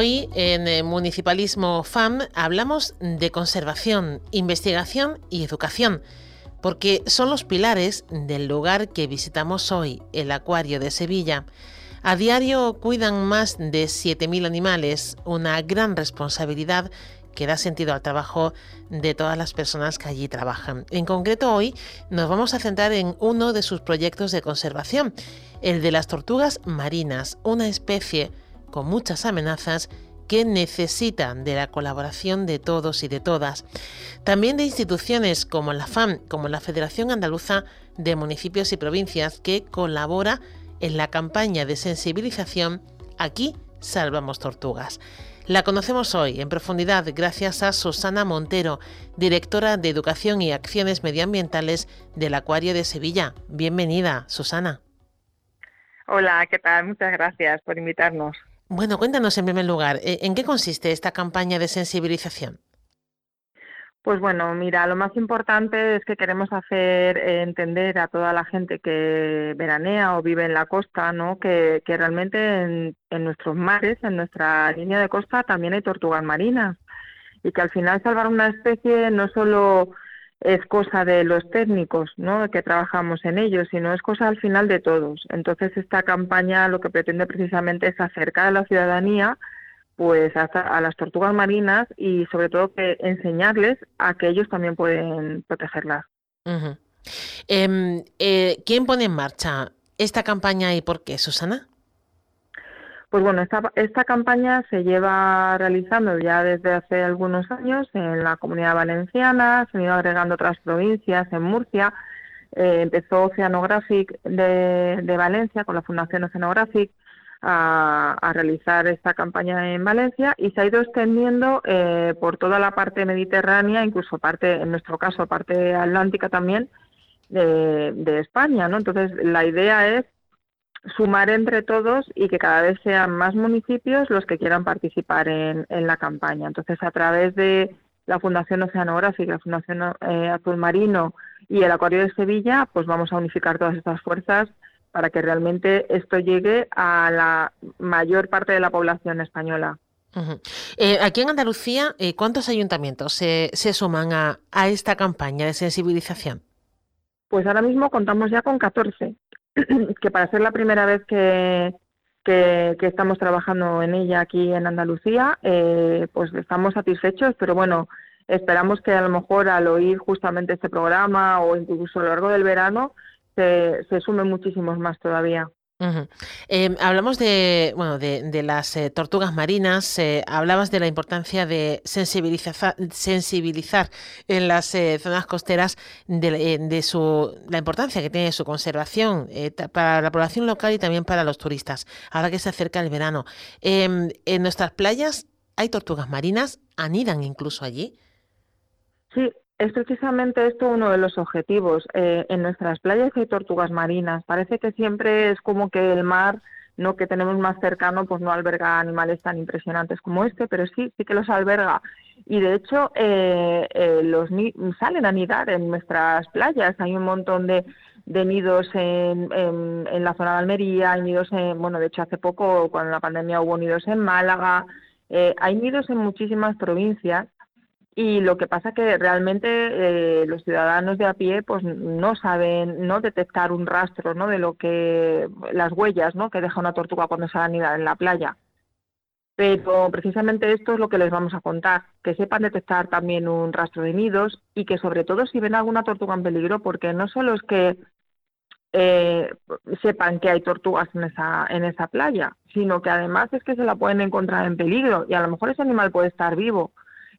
Hoy en Municipalismo FAM hablamos de conservación, investigación y educación, porque son los pilares del lugar que visitamos hoy, el Acuario de Sevilla. A diario cuidan más de 7.000 animales, una gran responsabilidad que da sentido al trabajo de todas las personas que allí trabajan. En concreto hoy nos vamos a centrar en uno de sus proyectos de conservación, el de las tortugas marinas, una especie con muchas amenazas que necesitan de la colaboración de todos y de todas. También de instituciones como la FAM, como la Federación Andaluza de Municipios y Provincias, que colabora en la campaña de sensibilización Aquí Salvamos Tortugas. La conocemos hoy en profundidad gracias a Susana Montero, directora de Educación y Acciones Medioambientales del Acuario de Sevilla. Bienvenida, Susana. Hola, ¿qué tal? Muchas gracias por invitarnos. Bueno, cuéntanos en primer lugar, eh, ¿en qué consiste esta campaña de sensibilización? Pues bueno, mira, lo más importante es que queremos hacer entender a toda la gente que veranea o vive en la costa, ¿no? Que, realmente en, en, nuestros mares, en nuestra línea de costa, también hay tortugas marinas y que al final salvar una especie no solo es cosa de los técnicos, ¿no? Que trabajamos en ello, sino es cosa al final de todos. Entonces esta campaña lo que pretende precisamente es acercar a la ciudadanía pues hasta a las tortugas marinas y sobre todo que enseñarles a que ellos también pueden protegerlas. Em, eh, ¿Quién pone en marcha esta campaña y por qué, Susana? Pues bueno, esta, esta campaña se lleva realizando ya desde hace algunos años en la comunidad valenciana, se han ido agregando otras provincias, en Murcia, eh, empezó Oceanographic de, Valencia con la Fundación Oceanographic a, a, realizar esta campaña en Valencia y se ha ido extendiendo eh, por toda la parte mediterránea, incluso parte, en nuestro caso, parte atlántica también de, de España, ¿no? Entonces la idea es sumar entre todos y que cada vez sean más municipios los que quieran participar en, la campaña. Entonces, a través de la Fundación Oceanográfica, la Fundación eh, Azul Marino y el Acuario de Sevilla, pues vamos a unificar todas estas fuerzas para que realmente esto llegue a la mayor parte de la población española. Eh, aquí en Andalucía, eh, ¿cuántos ayuntamientos se, suman a, esta campaña de sensibilización? Pues ahora mismo contamos ya con 14, que para ser la primera vez que, que, estamos trabajando en ella aquí en Andalucía, eh, pues estamos satisfechos, pero bueno, esperamos que a lo mejor al oír justamente este programa o incluso a lo largo del verano se, se sumen muchísimos más todavía. Em, hablamos de, bueno, de, las eh, tortugas marinas, eh, hablabas de la importancia de sensibilizar, sensibilizar en las eh, zonas costeras de, su, la importancia que tiene su conservación para la población local y también para los turistas, ahora que se acerca el verano. Em, en nuestras playas hay tortugas marinas, anidan incluso allí. Sí, es precisamente esto uno de los objetivos. Eh, en nuestras playas hay tortugas marinas. Parece que siempre es como que el mar no que tenemos más cercano pues no alberga animales tan impresionantes como este, pero sí, sí que los alberga. Y de hecho eh, eh, los salen a nidar en nuestras playas. Hay un montón de, nidos en, en, la zona de Almería, hay nidos en, bueno, de hecho hace poco, cuando la pandemia hubo nidos en Málaga, hay nidos en muchísimas provincias y lo que pasa que realmente eh, los ciudadanos de a pie pues no saben no detectar un rastro no de lo que las huellas no que deja una tortuga cuando se anida en la playa. Pero precisamente esto es lo que les vamos a contar que sepan detectar también un rastro de nidos y que sobre todo si ven alguna tortuga en peligro porque no solo es que eh, sepan que hay tortugas en esa en esa playa sino que además es que se la pueden encontrar en peligro y a lo mejor ese animal puede estar vivo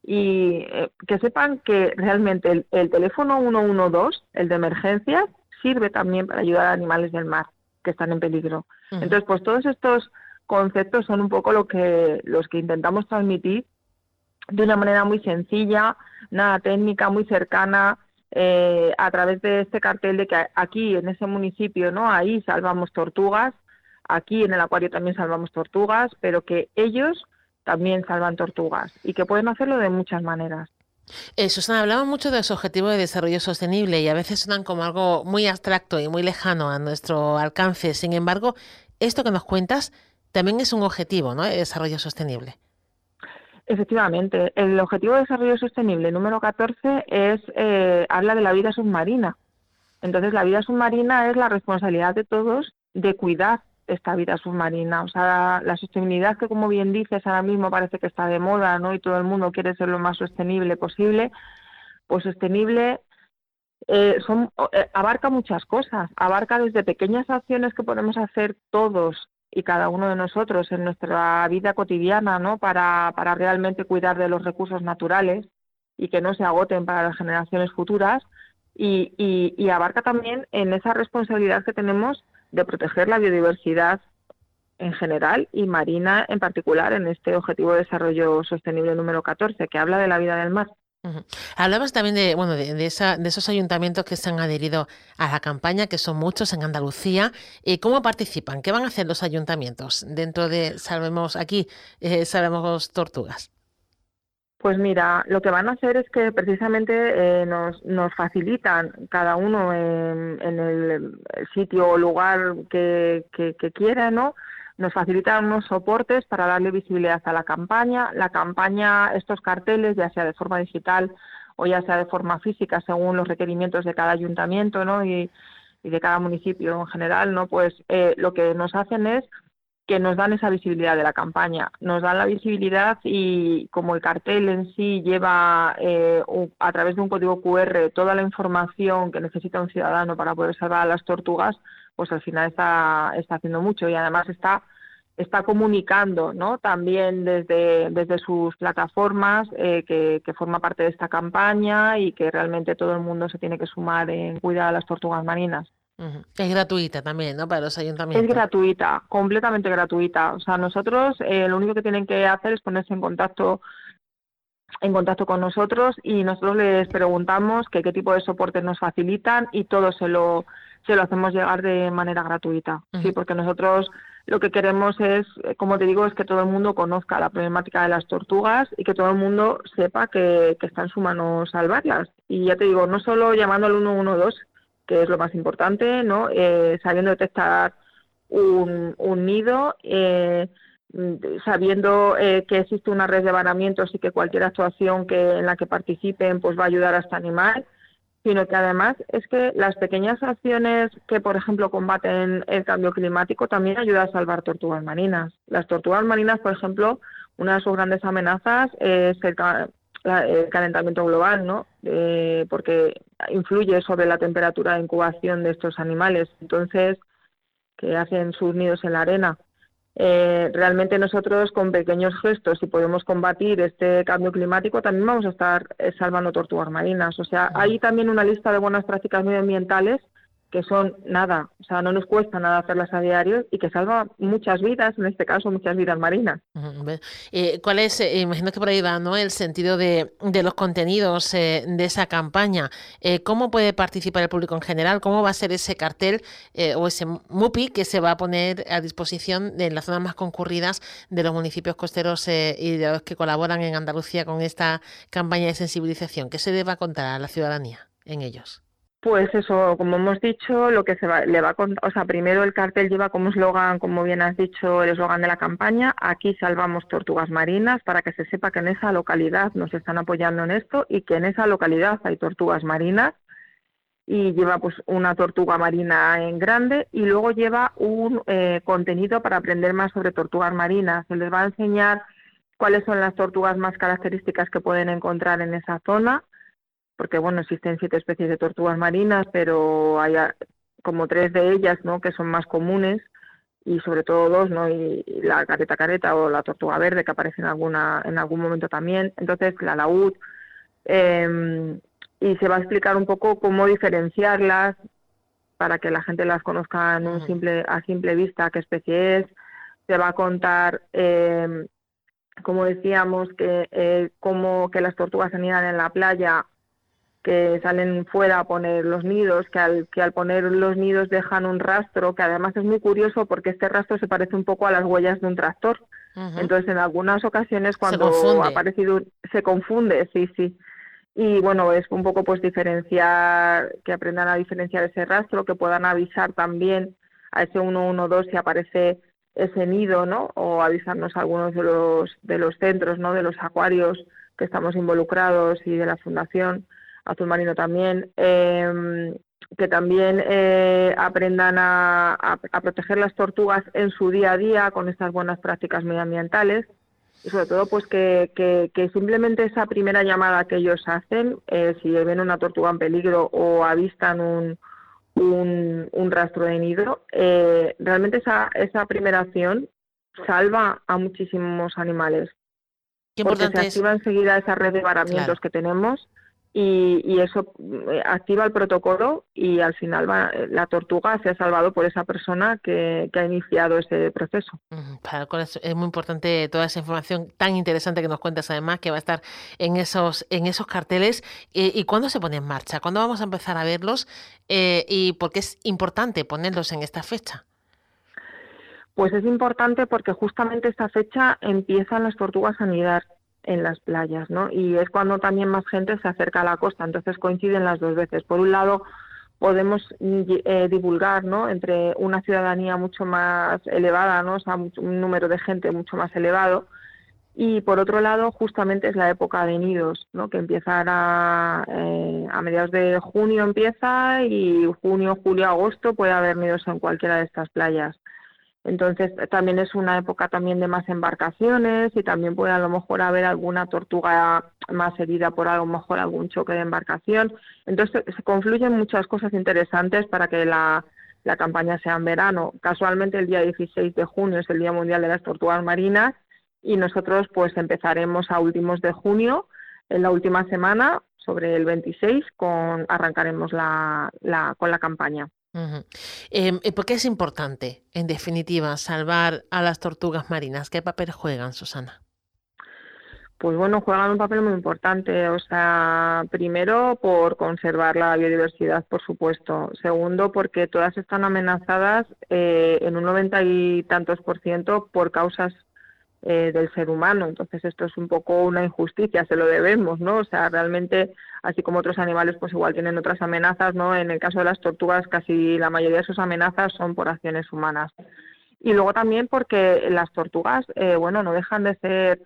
y eh, que sepan que realmente el, teléfono 112, el de emergencias, sirve también para ayudar a animales del mar que están en peligro. Entonces, pues todos estos conceptos son un poco lo que los que intentamos transmitir de una manera muy sencilla, nada técnica, muy cercana, eh, a través de este cartel de que aquí en ese municipio, ¿no? Ahí salvamos tortugas, aquí en el acuario también salvamos tortugas, pero que ellos también salvan tortugas y que pueden hacerlo de muchas maneras. Eh, Susana, hablamos mucho de los objetivos de desarrollo sostenible y a veces suenan como algo muy abstracto y muy lejano a nuestro alcance. Sin embargo, esto que nos cuentas también es un objetivo ¿no? de desarrollo sostenible. Efectivamente, el objetivo de desarrollo sostenible número 14 es eh, habla de la vida submarina. Entonces, la vida submarina es la responsabilidad de todos de cuidar esta vida submarina. O sea, la sostenibilidad que, como bien dices, ahora mismo parece que está de moda, ¿no? Y todo el mundo quiere ser lo más sostenible posible. Pues sostenible eh, eh, abarca muchas cosas. Abarca desde pequeñas acciones que podemos hacer todos y cada uno de nosotros en nuestra vida cotidiana, ¿no? Para, para realmente cuidar de los recursos naturales y que no se agoten para las generaciones futuras. Y, y, y abarca también en esa responsabilidad que tenemos de proteger la biodiversidad en general y marina en particular en este Objetivo de Desarrollo Sostenible número 14, que habla de la vida del mar. Hablabas también de, bueno, de, esa, de, esos ayuntamientos que se han adherido a la campaña, que son muchos en Andalucía. y ¿Cómo participan? ¿Qué van a hacer los ayuntamientos dentro de Salvemos aquí, eh, Salvemos Tortugas? Pues mira, lo que van a hacer es que precisamente eh, nos, facilitan cada uno en, el sitio o lugar que, que, quiera, ¿no? Nos facilitan unos soportes para darle visibilidad a la campaña. La campaña, estos carteles, ya sea de forma digital o ya sea de forma física, según los requerimientos de cada ayuntamiento, ¿no? Y, y de cada municipio en general, ¿no? Pues eh, lo que nos hacen es que nos dan esa visibilidad de la campaña. Nos dan la visibilidad y como el cartel en sí lleva eh, a través de un código QR toda la información que necesita un ciudadano para poder salvar a las tortugas, pues al final está, está haciendo mucho y además está está comunicando ¿no? también desde, desde sus plataformas eh, que, que, forma parte de esta campaña y que realmente todo el mundo se tiene que sumar en cuidar a las tortugas marinas. Es gratuita también, ¿no? Para los ayuntamientos. Es gratuita, completamente gratuita. O sea, nosotros eh, lo único que tienen que hacer es ponerse en contacto en contacto con nosotros y nosotros les preguntamos qué tipo de soporte nos facilitan y todo se lo se lo hacemos llegar de manera gratuita. Sí, porque nosotros lo que queremos es, eh, como te digo, es que todo el mundo conozca la problemática de las tortugas y que todo el mundo sepa que, está en su mano salvarlas. Y ya te digo, no solo llamando al 112, que es lo más importante, ¿no? Eh, sabiendo detectar un, nido, eh, sabiendo eh, que existe una red de varamientos y que cualquier actuación que en la que participen pues va a ayudar a este animal sino que además es que las pequeñas acciones que, por ejemplo, combaten el cambio climático también ayudan a salvar tortugas marinas. Las tortugas marinas, por ejemplo, una de sus grandes amenazas es el, calentamiento global, ¿no? Eh, porque influye sobre la temperatura de incubación de estos animales, entonces, que hacen sus nidos en la arena. Eh, realmente nosotros con pequeños gestos, si podemos combatir este cambio climático, también vamos a estar eh, salvando tortugas marinas. O sea, hay también una lista de buenas prácticas medioambientales que son nada, o sea, no nos cuesta nada hacerlas a diario y que salva muchas vidas, en este caso muchas vidas marinas. Eh, ¿Cuál es, eh, imagino que por ahí va, ¿no? el sentido de, de los contenidos eh, de esa campaña? ¿Cómo puede participar el público en general? ¿Cómo va a ser ese cartel o ese MUPI que se va a poner a disposición de las zonas más concurridas de los municipios costeros y de los que colaboran en Andalucía con esta campaña de sensibilización? ¿Qué se debe contar a la ciudadanía en ellos? Pues eso, como hemos dicho, lo que se va, le va o sea, primero el cartel lleva como eslogan, como bien has dicho, el eslogan de la campaña, aquí salvamos tortugas marinas, para que se sepa que en esa localidad nos están apoyando en esto y que en esa localidad hay tortugas marinas y lleva pues una tortuga marina en grande y luego lleva un eh, contenido para aprender más sobre tortugas marinas. Se les va a enseñar cuáles son las tortugas más características que pueden encontrar en esa zona porque bueno, existen siete especies de tortugas marinas, pero hay como tres de ellas, ¿no? Que son más comunes y sobre todo dos, ¿no? Y, la careta careta o la tortuga verde que aparece en alguna en algún momento también. Entonces la laúd em, y se va a explicar un poco cómo diferenciarlas para que la gente las conozca en un simple a simple vista qué especie es. Se va a contar eh, como decíamos, que eh, como que las tortugas anidan en la playa que salen fuera a poner los nidos, que al, que al poner los nidos dejan un rastro, que además es muy curioso porque este rastro se parece un poco a las huellas de un tractor. Entonces, en algunas ocasiones cuando ha aparecido, se confunde, sí, sí. Y bueno, es un poco pues diferenciar, que aprendan a diferenciar ese rastro, que puedan avisar también a ese 112 si aparece ese nido, ¿no? O avisarnos a algunos de los, de los centros, ¿no? De los acuarios que estamos involucrados y de la fundación azul marino también, em, que también eh, aprendan a, proteger las tortugas en su día a día con estas buenas prácticas medioambientales y sobre todo pues que, que, simplemente esa primera llamada que ellos hacen, eh, si ven una tortuga en peligro o avistan un, un, rastro de nido, eh, realmente esa, esa primera acción salva a muchísimos animales. porque se activa enseguida esa red de varamientos que tenemos y, eso eh, activa el protocolo y al final va, eh, la tortuga se ha salvado por esa persona que, ha iniciado ese proceso. es muy importante toda esa información tan interesante que nos cuentas además que va a estar en esos, en esos carteles. Eh, ¿Y cuándo se pone en marcha? ¿Cuándo vamos a empezar a verlos? ¿Y por qué es importante ponerlos en esta fecha? Pues es importante porque justamente esta fecha empiezan las tortugas a anidar en las playas, ¿no? Y es cuando también más gente se acerca a la costa, entonces coinciden las dos veces. Por un lado, podemos eh, divulgar, ¿no? Entre una ciudadanía mucho más elevada, ¿no? O un número de gente mucho más elevado. Y por otro lado, justamente es la época de nidos, ¿no? Que empieza eh, a mediados de junio empieza y junio, julio, agosto puede haber nidos en cualquiera de estas playas. Entonces también es una época también de más embarcaciones y también puede a lo mejor haber alguna tortuga más herida por a lo mejor algún choque de embarcación. Entonces se confluyen muchas cosas interesantes para que la, la campaña sea en verano. Casualmente el día 16 de junio es el Día Mundial de las Tortugas Marinas y nosotros pues empezaremos a últimos de junio, en la última semana, sobre el 26, con, arrancaremos la, la, con la campaña. Em, ¿Por qué es importante, en definitiva, salvar a las tortugas marinas? ¿Qué papel juegan, Susana? Pues bueno, juegan un papel muy importante. O sea, primero por conservar la biodiversidad, por supuesto. Segundo, porque todas están amenazadas eh, en un noventa y tantos por ciento por causas eh, del ser humano. Entonces esto es un poco una injusticia, se lo debemos, ¿no? O sea, realmente, así como otros animales, pues igual tienen otras amenazas, ¿no? En el caso de las tortugas, casi la mayoría de sus amenazas son por acciones humanas. Y luego también porque las tortugas, eh, bueno, no dejan de ser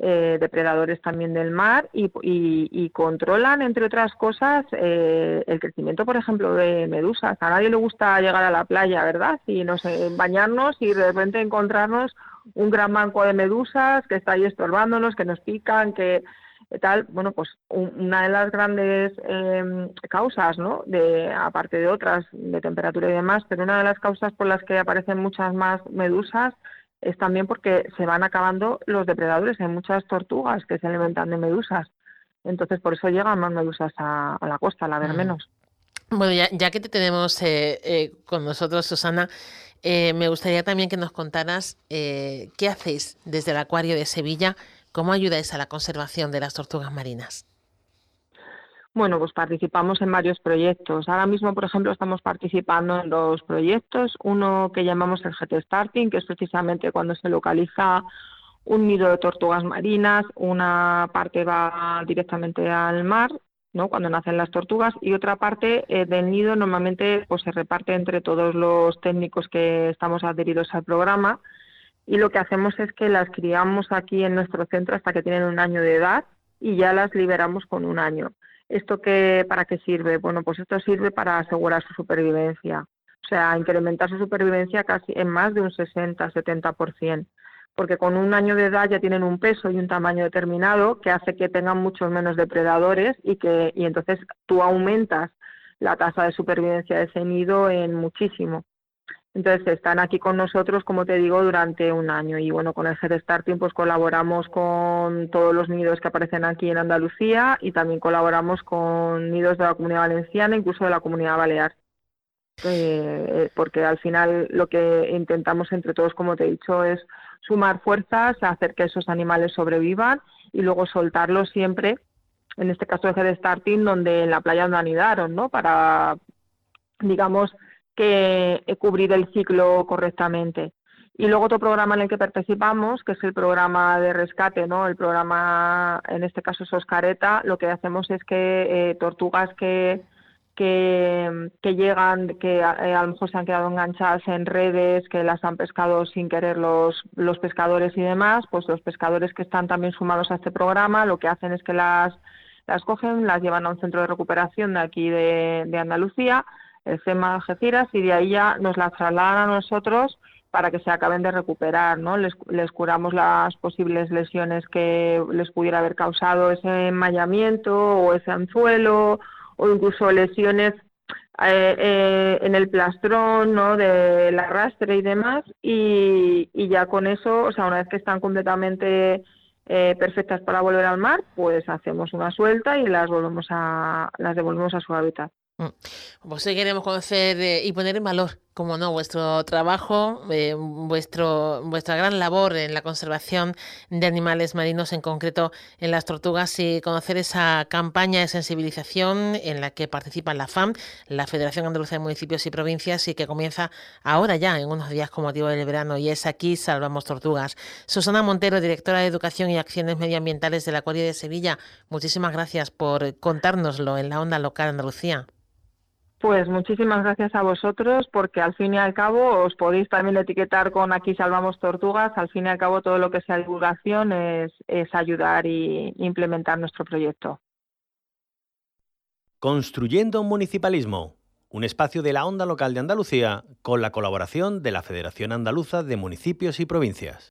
eh, depredadores también del mar y, y, controlan, entre otras cosas, eh, el crecimiento, por ejemplo, de medusas. A nadie le gusta llegar a la playa, ¿verdad? Y no bañarnos y de repente encontrarnos un gran banco de medusas que está ahí estorbándonos, que nos pican, que tal, bueno, pues una de las grandes em, causas, ¿no? De, aparte de otras, de temperatura y demás, pero una de las causas por las que aparecen muchas más medusas es también porque se van acabando los depredadores. Hay muchas tortugas que se alimentan de medusas. Entonces, por eso llegan más medusas a, la costa, la ver mm. menos. Bueno, ya, que te tenemos eh, eh, con nosotros, Susana, eh, me gustaría también que nos contaras qué hacéis desde el Acuario de Sevilla ¿Cómo ayudáis a la conservación de las tortugas marinas? Bueno, pues participamos en varios proyectos. Ahora mismo, por ejemplo, estamos participando en dos proyectos. Uno que llamamos el GT Starting, que es precisamente cuando se localiza un nido de tortugas marinas, una parte va directamente al mar, ¿no? Cuando nacen las tortugas, y otra parte eh, del nido normalmente pues se reparte entre todos los técnicos que estamos adheridos al programa y lo que hacemos es que las criamos aquí en nuestro centro hasta que tienen un año de edad y ya las liberamos con un año. ¿Esto qué, para qué sirve? Bueno, pues esto sirve para asegurar su supervivencia, o sea, incrementar su supervivencia casi en más de un 60-70%, porque con un año de edad ya tienen un peso y un tamaño determinado que hace que tengan muchos menos depredadores y que y entonces tú aumentas la tasa de supervivencia de ese nido en muchísimo. Entonces están aquí con nosotros, como te digo, durante un año. Y bueno, con el Head Starting pues colaboramos con todos los nidos que aparecen aquí en Andalucía y también colaboramos con nidos de la Comunidad Valenciana, incluso de la Comunidad Balear. Eh, porque al final lo que intentamos entre todos, como te he dicho, es sumar fuerzas, hacer que esos animales sobrevivan y luego soltarlos siempre, en este caso de Starting, donde en la playa donde anidaron, ¿no? Para, digamos, que eh, cubrir el ciclo correctamente. Y luego otro programa en el que participamos, que es el programa de rescate, ¿no? El programa, en este caso es Oscareta, lo que hacemos es que eh, tortugas que, que, llegan, que eh, a lo mejor se han quedado enganchadas en redes, que las han pescado sin querer los, los pescadores y demás, pues los pescadores que están también sumados a este programa, lo que hacen es que las, las cogen, las llevan a un centro de recuperación de aquí de, de Andalucía, el CEMA Algeciras y de ahí ya nos la trasladan a nosotros para que se acaben de recuperar, ¿no? Les, curamos las posibles lesiones que les pudiera haber causado ese enmayamiento o ese anzuelo o incluso lesiones eh, eh, en el plastrón, ¿no? Del arrastre y demás y, y, ya con eso, o sea, una vez que están completamente eh, perfectas para volver al mar, pues hacemos una suelta y las volvemos a las devolvemos a su hábitat. Mm. Pues hoy queremos conocer eh, y poner en valor, como no, vuestro trabajo, eh, vuestro, vuestra gran labor en la conservación de animales marinos, en concreto en las tortugas, y conocer esa campaña de sensibilización en la que participa la FAM, la Federación Andaluza de Municipios y Provincias, y que comienza ahora ya, en unos días con motivo del verano, y es aquí Salvamos Tortugas. Susana Montero, directora de Educación y Acciones Medioambientales del Acuario de Sevilla, muchísimas gracias por contárnoslo en la onda local Andalucía. Pues muchísimas gracias a vosotros porque al fin y al cabo os podéis también etiquetar con aquí salvamos tortugas. Al fin y al cabo todo lo que sea divulgación es, es ayudar y implementar nuestro proyecto. Construyendo un municipalismo, un espacio de la onda local de Andalucía con la colaboración de la Federación Andaluza de Municipios y Provincias.